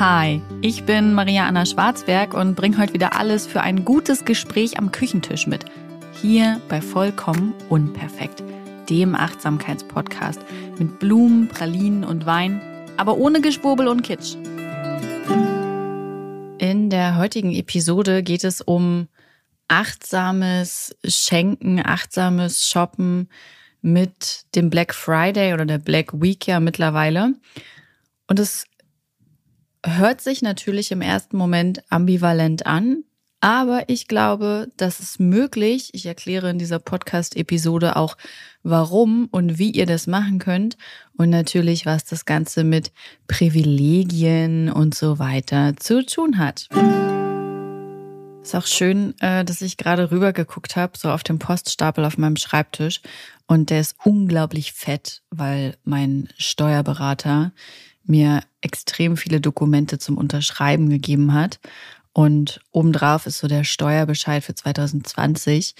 Hi, ich bin Maria Anna Schwarzberg und bringe heute wieder alles für ein gutes Gespräch am Küchentisch mit. Hier bei Vollkommen Unperfekt, dem Achtsamkeitspodcast mit Blumen, Pralinen und Wein, aber ohne Geschwurbel und Kitsch. In der heutigen Episode geht es um achtsames Schenken, achtsames Shoppen mit dem Black Friday oder der Black Week ja mittlerweile. Und es hört sich natürlich im ersten Moment ambivalent an, aber ich glaube, das ist möglich. Ich erkläre in dieser Podcast-Episode auch, warum und wie ihr das machen könnt und natürlich, was das Ganze mit Privilegien und so weiter zu tun hat. Ist auch schön, äh, dass ich gerade rüber geguckt habe, so auf dem Poststapel auf meinem Schreibtisch. Und der ist unglaublich fett, weil mein Steuerberater mir extrem viele Dokumente zum Unterschreiben gegeben hat. Und obendrauf ist so der Steuerbescheid für 2020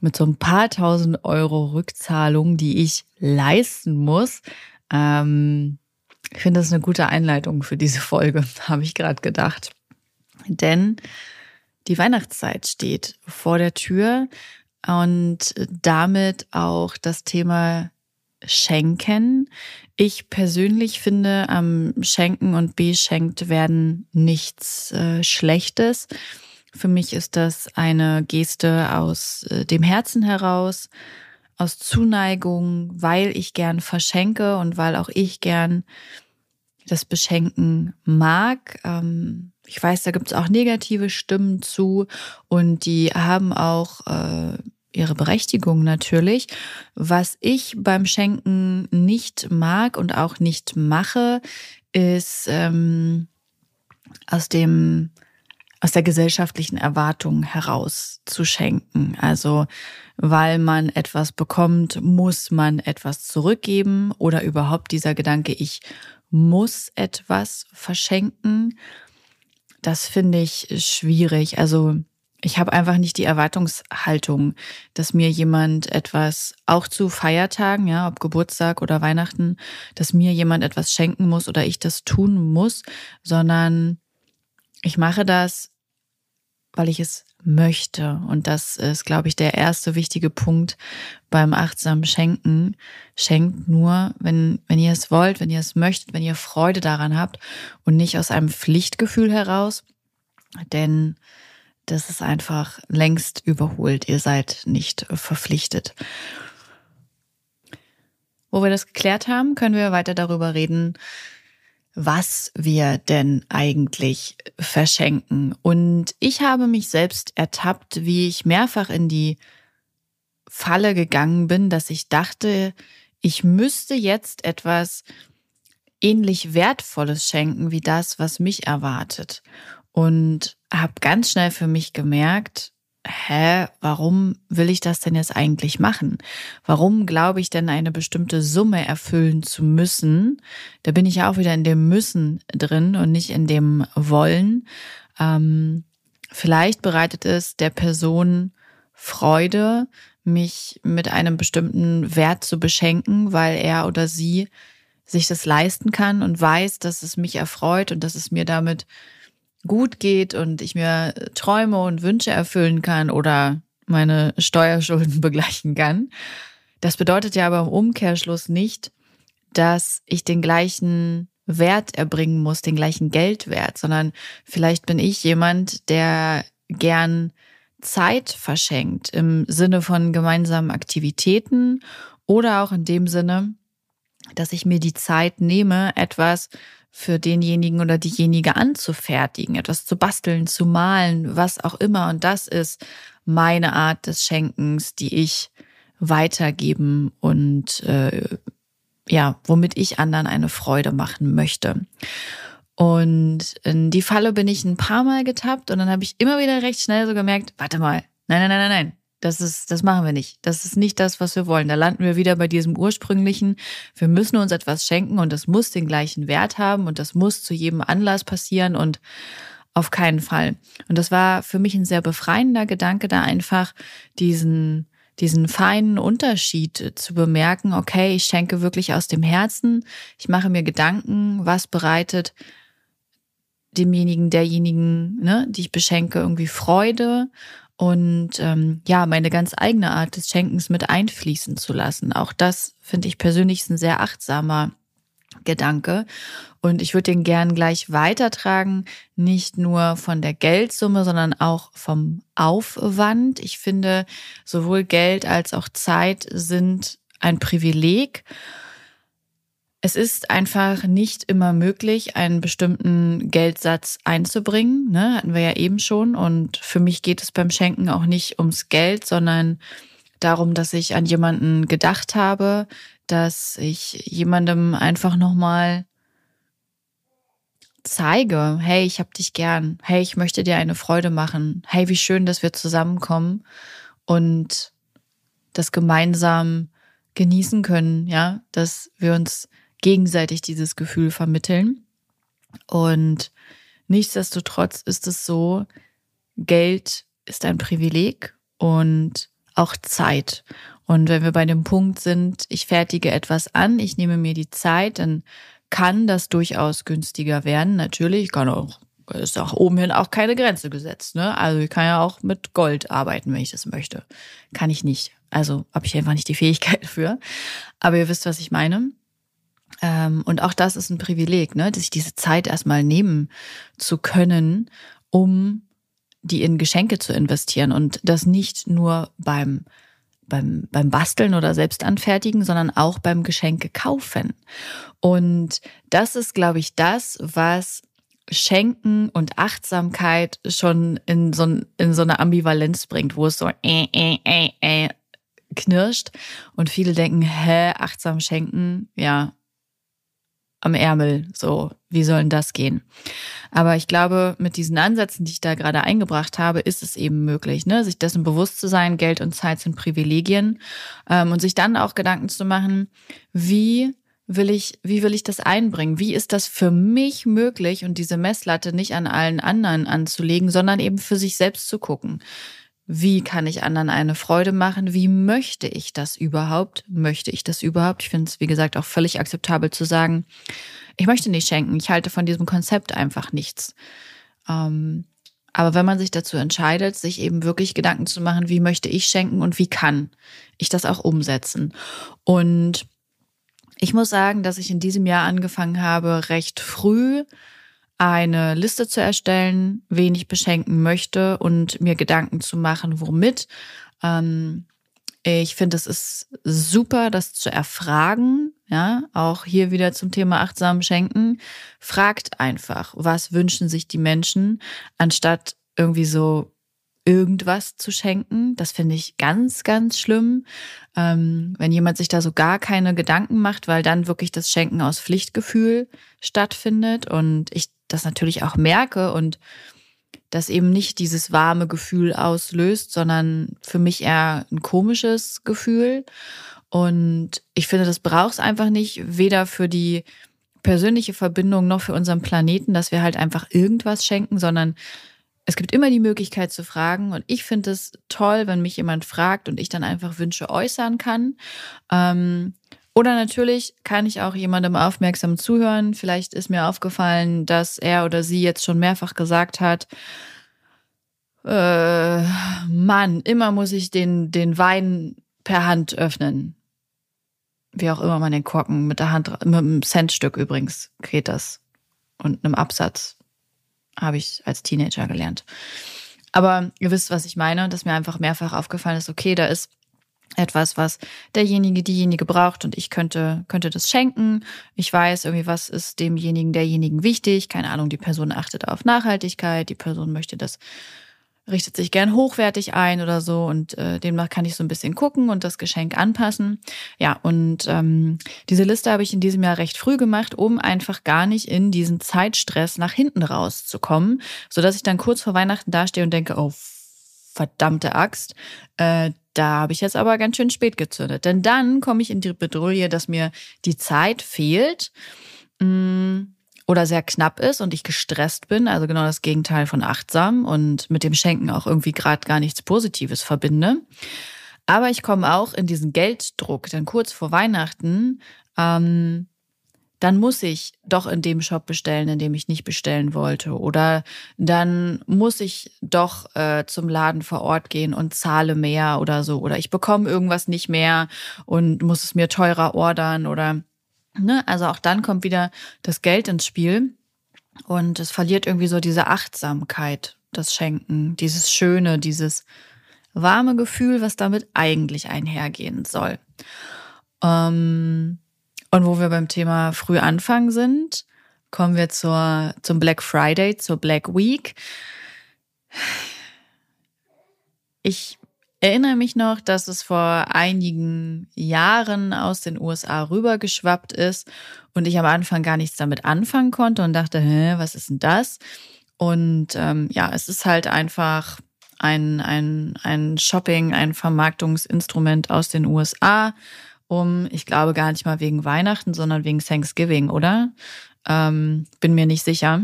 mit so ein paar tausend Euro Rückzahlung, die ich leisten muss. Ähm, ich finde das eine gute Einleitung für diese Folge, habe ich gerade gedacht. Denn die Weihnachtszeit steht vor der Tür und damit auch das Thema Schenken. Ich persönlich finde, am Schenken und Beschenkt werden nichts äh, Schlechtes. Für mich ist das eine Geste aus äh, dem Herzen heraus, aus Zuneigung, weil ich gern verschenke und weil auch ich gern das Beschenken mag. Ähm, ich weiß, da gibt es auch negative Stimmen zu und die haben auch äh, ihre Berechtigung natürlich. Was ich beim Schenken nicht mag und auch nicht mache, ist ähm, aus dem aus der gesellschaftlichen Erwartung heraus zu schenken. Also weil man etwas bekommt, muss man etwas zurückgeben oder überhaupt dieser Gedanke, ich muss etwas verschenken. Das finde ich schwierig. Also ich habe einfach nicht die Erwartungshaltung, dass mir jemand etwas, auch zu Feiertagen, ja, ob Geburtstag oder Weihnachten, dass mir jemand etwas schenken muss oder ich das tun muss, sondern ich mache das, weil ich es möchte. Und das ist, glaube ich, der erste wichtige Punkt beim achtsamen Schenken. Schenkt nur, wenn, wenn ihr es wollt, wenn ihr es möchtet, wenn ihr Freude daran habt und nicht aus einem Pflichtgefühl heraus. Denn das ist einfach längst überholt. Ihr seid nicht verpflichtet. Wo wir das geklärt haben, können wir weiter darüber reden, was wir denn eigentlich verschenken. Und ich habe mich selbst ertappt, wie ich mehrfach in die Falle gegangen bin, dass ich dachte, ich müsste jetzt etwas ähnlich Wertvolles schenken wie das, was mich erwartet und habe ganz schnell für mich gemerkt, hä, warum will ich das denn jetzt eigentlich machen? Warum glaube ich denn eine bestimmte Summe erfüllen zu müssen? Da bin ich ja auch wieder in dem Müssen drin und nicht in dem Wollen. Ähm, vielleicht bereitet es der Person Freude, mich mit einem bestimmten Wert zu beschenken, weil er oder sie sich das leisten kann und weiß, dass es mich erfreut und dass es mir damit gut geht und ich mir Träume und Wünsche erfüllen kann oder meine Steuerschulden begleichen kann. Das bedeutet ja aber im Umkehrschluss nicht, dass ich den gleichen Wert erbringen muss, den gleichen Geldwert, sondern vielleicht bin ich jemand, der gern Zeit verschenkt im Sinne von gemeinsamen Aktivitäten oder auch in dem Sinne, dass ich mir die Zeit nehme, etwas für denjenigen oder diejenige anzufertigen, etwas zu basteln, zu malen, was auch immer. Und das ist meine Art des Schenkens, die ich weitergeben und äh, ja, womit ich anderen eine Freude machen möchte. Und in die Falle bin ich ein paar Mal getappt und dann habe ich immer wieder recht schnell so gemerkt, warte mal, nein, nein, nein, nein, nein, das ist, das machen wir nicht. Das ist nicht das, was wir wollen. Da landen wir wieder bei diesem ursprünglichen. Wir müssen uns etwas schenken und das muss den gleichen Wert haben und das muss zu jedem Anlass passieren und auf keinen Fall. Und das war für mich ein sehr befreiender Gedanke, da einfach diesen, diesen feinen Unterschied zu bemerken. Okay, ich schenke wirklich aus dem Herzen. Ich mache mir Gedanken, was bereitet demjenigen, derjenigen, ne, die ich beschenke, irgendwie Freude und ähm, ja, meine ganz eigene Art des Schenkens mit einfließen zu lassen. Auch das finde ich persönlich ein sehr achtsamer Gedanke. Und ich würde den gern gleich weitertragen, nicht nur von der Geldsumme, sondern auch vom Aufwand. Ich finde, sowohl Geld als auch Zeit sind ein Privileg. Es ist einfach nicht immer möglich, einen bestimmten Geldsatz einzubringen. Ne? Hatten wir ja eben schon. Und für mich geht es beim Schenken auch nicht ums Geld, sondern darum, dass ich an jemanden gedacht habe, dass ich jemandem einfach nochmal zeige, hey, ich hab dich gern, hey, ich möchte dir eine Freude machen, hey, wie schön, dass wir zusammenkommen und das gemeinsam genießen können, ja, dass wir uns gegenseitig dieses Gefühl vermitteln. Und nichtsdestotrotz ist es so, Geld ist ein Privileg und auch Zeit. Und wenn wir bei dem Punkt sind, ich fertige etwas an, ich nehme mir die Zeit, dann kann das durchaus günstiger werden. Natürlich kann auch, ist auch oben hin auch keine Grenze gesetzt. Ne? Also ich kann ja auch mit Gold arbeiten, wenn ich das möchte. Kann ich nicht. Also habe ich einfach nicht die Fähigkeit für. Aber ihr wisst, was ich meine. Ähm, und auch das ist ein Privileg, ne? sich diese Zeit erstmal nehmen zu können, um die in Geschenke zu investieren und das nicht nur beim beim, beim Basteln oder Selbstanfertigen, sondern auch beim Geschenke kaufen. Und das ist, glaube ich, das, was Schenken und Achtsamkeit schon in so, in so eine Ambivalenz bringt, wo es so äh, äh, äh, äh, knirscht und viele denken, hä, achtsam schenken, ja, am Ärmel. So, wie soll denn das gehen? Aber ich glaube, mit diesen Ansätzen, die ich da gerade eingebracht habe, ist es eben möglich, ne? sich dessen bewusst zu sein, Geld und Zeit sind Privilegien ähm, und sich dann auch Gedanken zu machen, wie will ich, wie will ich das einbringen? Wie ist das für mich möglich und diese Messlatte nicht an allen anderen anzulegen, sondern eben für sich selbst zu gucken? Wie kann ich anderen eine Freude machen? Wie möchte ich das überhaupt? Möchte ich das überhaupt? Ich finde es, wie gesagt, auch völlig akzeptabel zu sagen, ich möchte nicht schenken. Ich halte von diesem Konzept einfach nichts. Ähm, aber wenn man sich dazu entscheidet, sich eben wirklich Gedanken zu machen, wie möchte ich schenken und wie kann ich das auch umsetzen? Und ich muss sagen, dass ich in diesem Jahr angefangen habe, recht früh eine Liste zu erstellen, wen ich beschenken möchte und mir Gedanken zu machen, womit. Ähm, ich finde, es ist super, das zu erfragen. Ja, auch hier wieder zum Thema achtsam schenken. Fragt einfach, was wünschen sich die Menschen, anstatt irgendwie so irgendwas zu schenken. Das finde ich ganz, ganz schlimm. Ähm, wenn jemand sich da so gar keine Gedanken macht, weil dann wirklich das Schenken aus Pflichtgefühl stattfindet und ich das natürlich auch merke und das eben nicht dieses warme Gefühl auslöst, sondern für mich eher ein komisches Gefühl. Und ich finde, das braucht es einfach nicht, weder für die persönliche Verbindung noch für unseren Planeten, dass wir halt einfach irgendwas schenken, sondern es gibt immer die Möglichkeit zu fragen. Und ich finde es toll, wenn mich jemand fragt und ich dann einfach Wünsche äußern kann. Ähm, oder natürlich kann ich auch jemandem aufmerksam zuhören. Vielleicht ist mir aufgefallen, dass er oder sie jetzt schon mehrfach gesagt hat, äh, Mann, immer muss ich den, den Wein per Hand öffnen. Wie auch immer man den Korken mit der Hand, mit einem Centstück übrigens geht das. Und einem Absatz habe ich als Teenager gelernt. Aber ihr wisst, was ich meine, dass mir einfach mehrfach aufgefallen ist, okay, da ist etwas, was derjenige, diejenige braucht und ich könnte, könnte das schenken. Ich weiß irgendwie, was ist demjenigen, derjenigen wichtig. Keine Ahnung, die Person achtet auf Nachhaltigkeit, die Person möchte das, richtet sich gern hochwertig ein oder so und äh, demnach kann ich so ein bisschen gucken und das Geschenk anpassen. Ja, und ähm, diese Liste habe ich in diesem Jahr recht früh gemacht, um einfach gar nicht in diesen Zeitstress nach hinten rauszukommen, sodass ich dann kurz vor Weihnachten dastehe und denke, oh, verdammte Axt, äh, da habe ich jetzt aber ganz schön spät gezündet. Denn dann komme ich in die Bedrohung, dass mir die Zeit fehlt mm, oder sehr knapp ist und ich gestresst bin. Also genau das Gegenteil von achtsam und mit dem Schenken auch irgendwie gerade gar nichts Positives verbinde. Aber ich komme auch in diesen Gelddruck, denn kurz vor Weihnachten ähm, dann muss ich doch in dem Shop bestellen, in dem ich nicht bestellen wollte. Oder dann muss ich doch äh, zum Laden vor Ort gehen und zahle mehr oder so. Oder ich bekomme irgendwas nicht mehr und muss es mir teurer ordern oder ne, also auch dann kommt wieder das Geld ins Spiel und es verliert irgendwie so diese Achtsamkeit, das Schenken, dieses Schöne, dieses warme Gefühl, was damit eigentlich einhergehen soll. Ähm, und wo wir beim Thema früh anfangen sind, kommen wir zur, zum Black Friday, zur Black Week. Ich erinnere mich noch, dass es vor einigen Jahren aus den USA rübergeschwappt ist und ich am Anfang gar nichts damit anfangen konnte und dachte, hä, was ist denn das? Und ähm, ja, es ist halt einfach ein, ein, ein Shopping, ein Vermarktungsinstrument aus den USA, um, ich glaube gar nicht mal wegen Weihnachten, sondern wegen Thanksgiving, oder? Ähm, bin mir nicht sicher.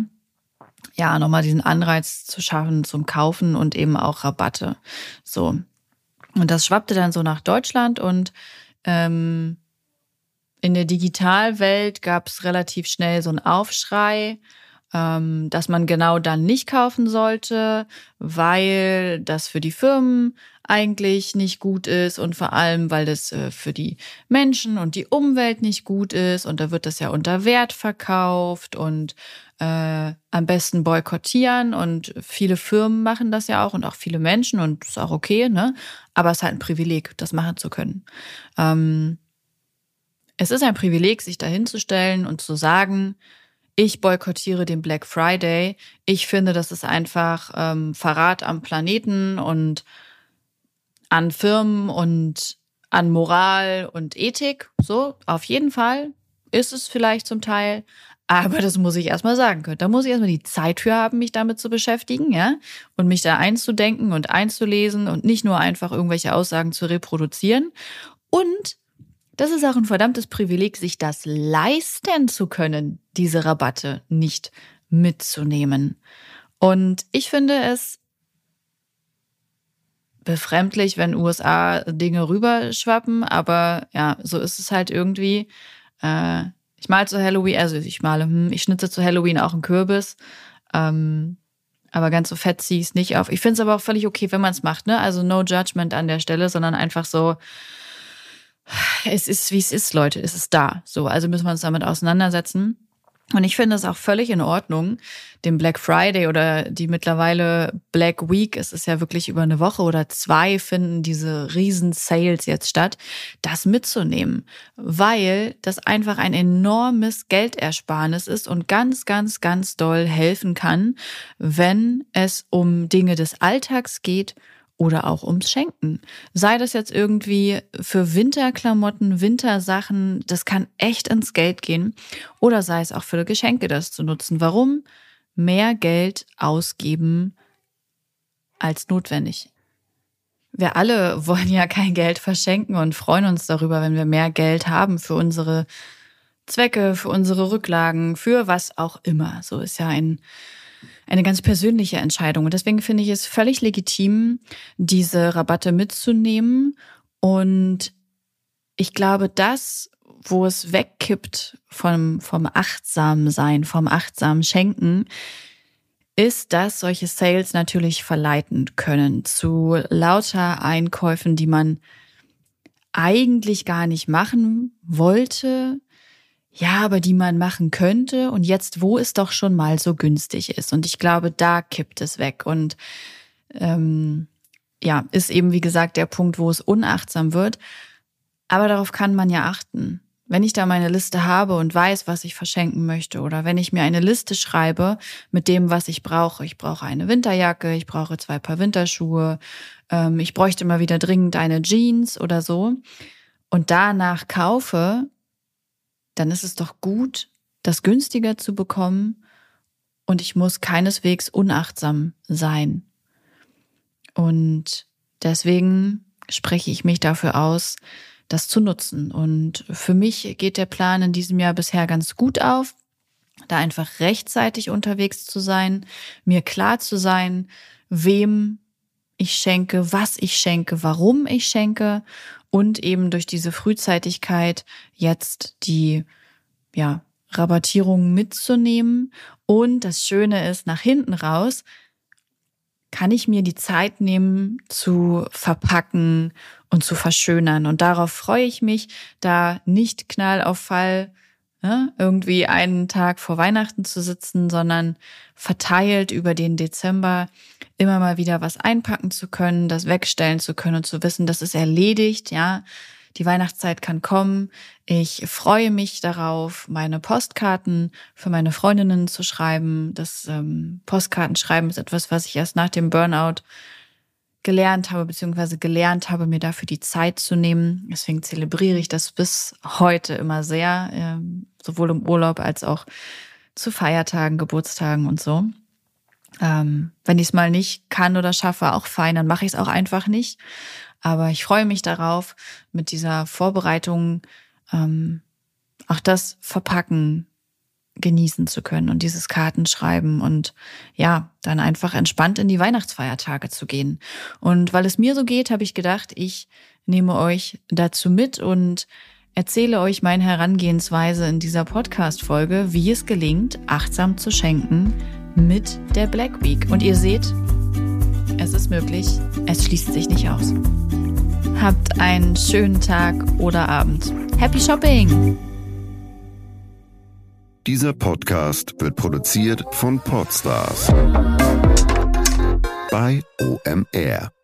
Ja, nochmal diesen Anreiz zu schaffen zum Kaufen und eben auch Rabatte. So. Und das schwappte dann so nach Deutschland und ähm, in der Digitalwelt gab es relativ schnell so einen Aufschrei, ähm, dass man genau dann nicht kaufen sollte, weil das für die Firmen eigentlich nicht gut ist und vor allem, weil das äh, für die Menschen und die Umwelt nicht gut ist und da wird das ja unter Wert verkauft und äh, am besten boykottieren und viele Firmen machen das ja auch und auch viele Menschen und ist auch okay, ne? Aber es ist halt ein Privileg, das machen zu können. Ähm, es ist ein Privileg, sich dahinzustellen und zu sagen, ich boykottiere den Black Friday. Ich finde, das ist einfach ähm, Verrat am Planeten und an Firmen und an Moral und Ethik. So, auf jeden Fall ist es vielleicht zum Teil. Aber das muss ich erstmal sagen können. Da muss ich erstmal die Zeit für haben, mich damit zu beschäftigen, ja, und mich da einzudenken und einzulesen und nicht nur einfach irgendwelche Aussagen zu reproduzieren. Und das ist auch ein verdammtes Privileg, sich das leisten zu können, diese Rabatte nicht mitzunehmen. Und ich finde es befremdlich, wenn USA Dinge rüberschwappen, aber ja, so ist es halt irgendwie. Äh, ich male zu Halloween, also ich male, hm, ich schnitze zu Halloween auch einen Kürbis. Ähm, aber ganz so fett ziehe ich es nicht auf. Ich finde es aber auch völlig okay, wenn man es macht, ne? Also no judgment an der Stelle, sondern einfach so, es ist, wie es ist, Leute, es ist da. So, also müssen wir uns damit auseinandersetzen. Und ich finde es auch völlig in Ordnung, den Black Friday oder die mittlerweile Black Week, es ist ja wirklich über eine Woche oder zwei finden diese riesen Sales jetzt statt, das mitzunehmen, weil das einfach ein enormes Geldersparnis ist und ganz, ganz, ganz doll helfen kann, wenn es um Dinge des Alltags geht oder auch ums Schenken. Sei das jetzt irgendwie für Winterklamotten, Wintersachen, das kann echt ins Geld gehen. Oder sei es auch für Geschenke, das zu nutzen. Warum? Mehr Geld ausgeben als notwendig. Wir alle wollen ja kein Geld verschenken und freuen uns darüber, wenn wir mehr Geld haben für unsere Zwecke, für unsere Rücklagen, für was auch immer. So ist ja ein eine ganz persönliche Entscheidung. Und deswegen finde ich es völlig legitim, diese Rabatte mitzunehmen. Und ich glaube, das, wo es wegkippt vom, vom achtsamen Sein, vom achtsamen Schenken, ist, dass solche Sales natürlich verleiten können zu lauter Einkäufen, die man eigentlich gar nicht machen wollte, ja, aber die man machen könnte und jetzt, wo es doch schon mal so günstig ist. Und ich glaube, da kippt es weg. Und ähm, ja, ist eben, wie gesagt, der Punkt, wo es unachtsam wird. Aber darauf kann man ja achten. Wenn ich da meine Liste habe und weiß, was ich verschenken möchte, oder wenn ich mir eine Liste schreibe mit dem, was ich brauche. Ich brauche eine Winterjacke, ich brauche zwei Paar Winterschuhe, ähm, ich bräuchte mal wieder dringend eine Jeans oder so. Und danach kaufe, dann ist es doch gut, das günstiger zu bekommen und ich muss keineswegs unachtsam sein. Und deswegen spreche ich mich dafür aus, das zu nutzen. Und für mich geht der Plan in diesem Jahr bisher ganz gut auf, da einfach rechtzeitig unterwegs zu sein, mir klar zu sein, wem ich schenke, was ich schenke, warum ich schenke und eben durch diese Frühzeitigkeit jetzt die ja Rabattierungen mitzunehmen. Und das Schöne ist, nach hinten raus kann ich mir die Zeit nehmen zu verpacken und zu verschönern. Und darauf freue ich mich, da nicht knall auf Fall ne, irgendwie einen Tag vor Weihnachten zu sitzen, sondern verteilt über den Dezember immer mal wieder was einpacken zu können, das wegstellen zu können und zu wissen, das ist erledigt, ja. Die Weihnachtszeit kann kommen. Ich freue mich darauf, meine Postkarten für meine Freundinnen zu schreiben. Das ähm, Postkartenschreiben ist etwas, was ich erst nach dem Burnout gelernt habe, beziehungsweise gelernt habe, mir dafür die Zeit zu nehmen. Deswegen zelebriere ich das bis heute immer sehr, ähm, sowohl im Urlaub als auch zu Feiertagen, Geburtstagen und so. Ähm, wenn ich es mal nicht kann oder schaffe, auch fein, dann mache ich es auch einfach nicht. Aber ich freue mich darauf, mit dieser Vorbereitung ähm, auch das Verpacken genießen zu können und dieses Kartenschreiben und ja, dann einfach entspannt in die Weihnachtsfeiertage zu gehen. Und weil es mir so geht, habe ich gedacht, ich nehme euch dazu mit und erzähle euch meine Herangehensweise in dieser Podcast-Folge, wie es gelingt, achtsam zu schenken mit der Black Week. Und ihr seht, es ist möglich, es schließt sich nicht aus. Habt einen schönen Tag oder Abend. Happy Shopping! Dieser Podcast wird produziert von Podstars bei OMR.